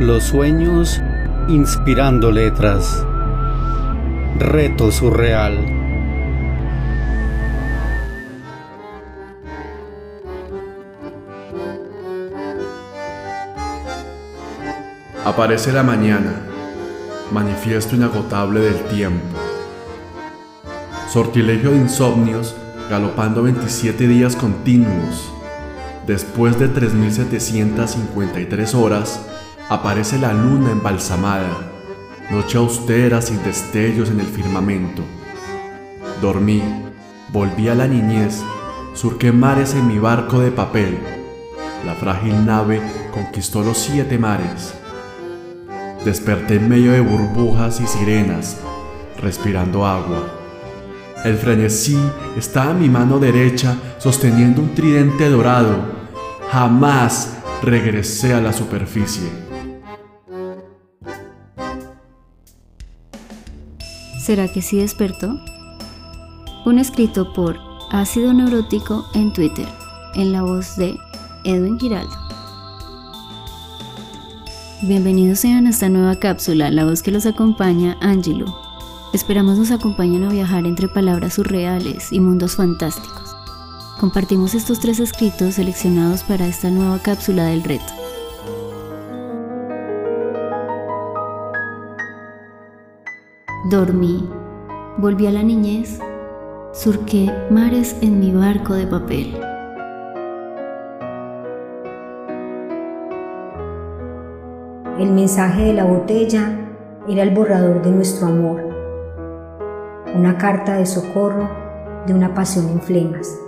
Los sueños inspirando letras. Reto surreal. Aparece la mañana, manifiesto inagotable del tiempo. Sortilegio de insomnios galopando 27 días continuos. Después de 3.753 horas, aparece la luna embalsamada, noche austera sin destellos en el firmamento. Dormí, volví a la niñez, surqué mares en mi barco de papel. La frágil nave conquistó los siete mares. Desperté en medio de burbujas y sirenas, respirando agua. El frenesí estaba en mi mano derecha sosteniendo un tridente dorado. Jamás regresé a la superficie. ¿Será que sí despertó? Un escrito por Ácido Neurótico en Twitter, en la voz de Edwin Giraldo. Bienvenidos sean a esta nueva cápsula, la voz que los acompaña, Angelo. Esperamos nos acompañen a viajar entre palabras surreales y mundos fantásticos. Compartimos estos tres escritos seleccionados para esta nueva cápsula del reto. Dormí, volví a la niñez, surqué mares en mi barco de papel. El mensaje de la botella era el borrador de nuestro amor, una carta de socorro de una pasión en flemas.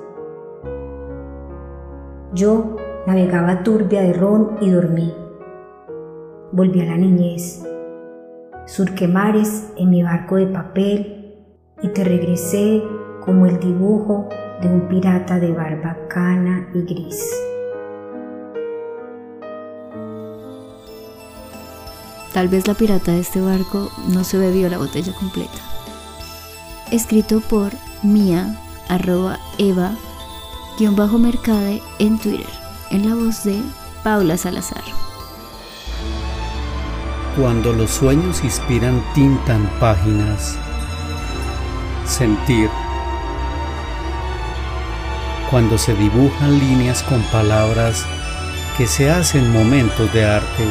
Yo navegaba turbia de ron y dormí. Volví a la niñez. Surqué mares en mi barco de papel y te regresé como el dibujo de un pirata de barba cana y gris. Tal vez la pirata de este barco no se bebió la botella completa. Escrito por Mia, arroba Eva, guion bajo Mercade en Twitter, en la voz de Paula Salazar. Cuando los sueños inspiran tinta en páginas. Sentir. Cuando se dibujan líneas con palabras que se hacen momentos de arte.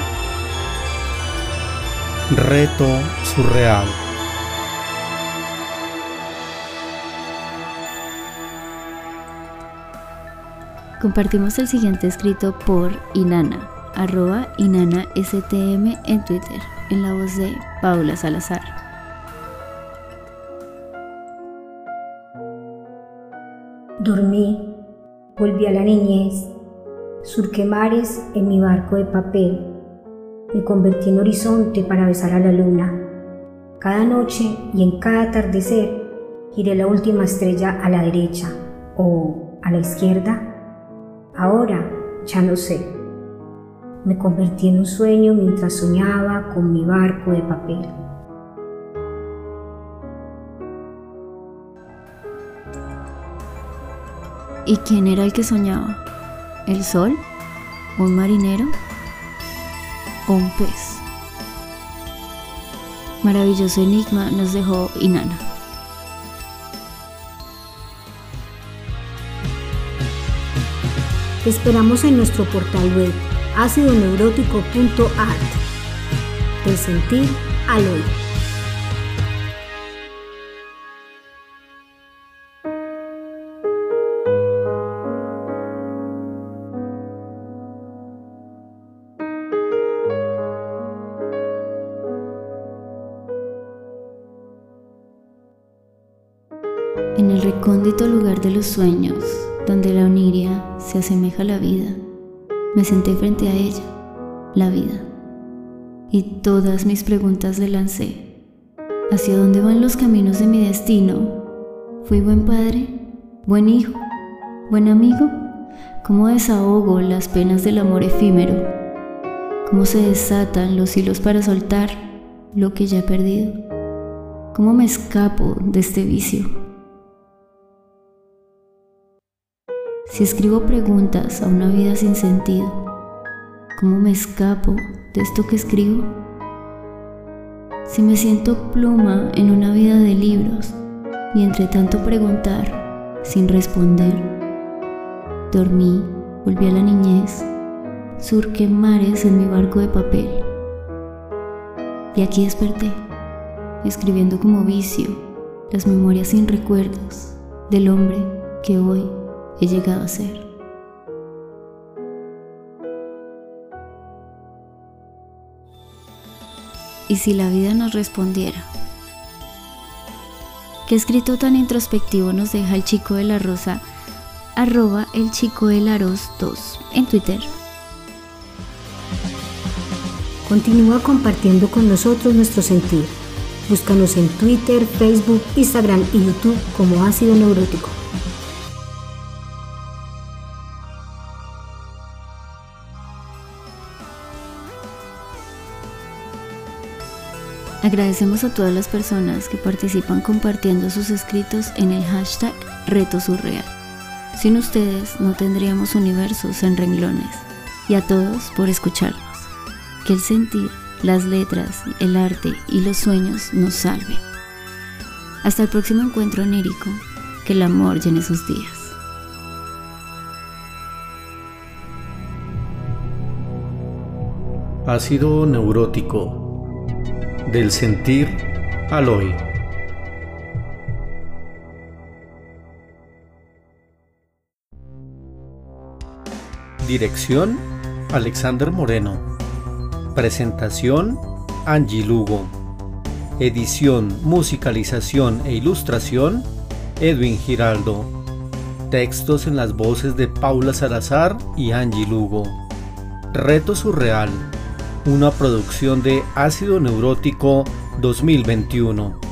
Reto surreal. Compartimos el siguiente escrito por Inana, arroba Inana STM en Twitter, en la voz de Paula Salazar. Dormí, volví a la niñez, surqué mares en mi barco de papel, me convertí en horizonte para besar a la luna. Cada noche y en cada atardecer giré la última estrella a la derecha o a la izquierda. Ahora ya no sé. Me convertí en un sueño mientras soñaba con mi barco de papel. ¿Y quién era el que soñaba? ¿El sol? ¿Un marinero? ¿O un pez? Maravilloso enigma nos dejó Inana. Te esperamos en nuestro portal web acidoneurótico.art. De sentir al oír. En el recóndito lugar de los sueños, donde la oniria se asemeja a la vida, me senté frente a ella, la vida, y todas mis preguntas le lancé. ¿Hacia dónde van los caminos de mi destino? ¿Fui buen padre? ¿Buen hijo? ¿Buen amigo? ¿Cómo desahogo las penas del amor efímero? ¿Cómo se desatan los hilos para soltar lo que ya he perdido? ¿Cómo me escapo de este vicio? Si escribo preguntas a una vida sin sentido, ¿Cómo me escapo de esto que escribo? Si me siento pluma en una vida de libros y entre tanto preguntar sin responder, dormí, volví a la niñez, surqué mares en mi barco de papel. Y aquí desperté, escribiendo como vicio las memorias sin recuerdos del hombre que hoy he llegado a ser. ¿Y si la vida nos respondiera? ¿Qué escrito tan introspectivo nos deja el chico de la rosa? Arroba el chico del aros 2 en Twitter. Continúa compartiendo con nosotros nuestro sentir. Búscanos en Twitter, Facebook, Instagram y YouTube como Ácido Neurótico. Agradecemos a todas las personas que participan compartiendo sus escritos en el hashtag Reto Surreal. Sin ustedes no tendríamos universos en renglones. Y a todos por escucharnos. Que el sentir, las letras, el arte y los sueños nos salven. Hasta el próximo encuentro onírico. Que el amor llene sus días. Ácido neurótico del sentir al hoy. Dirección Alexander Moreno. Presentación Angie Lugo. Edición, musicalización e ilustración Edwin Giraldo. Textos en las voces de Paula Salazar y Angie Lugo. Reto Surreal una producción de Ácido Neurótico 2021.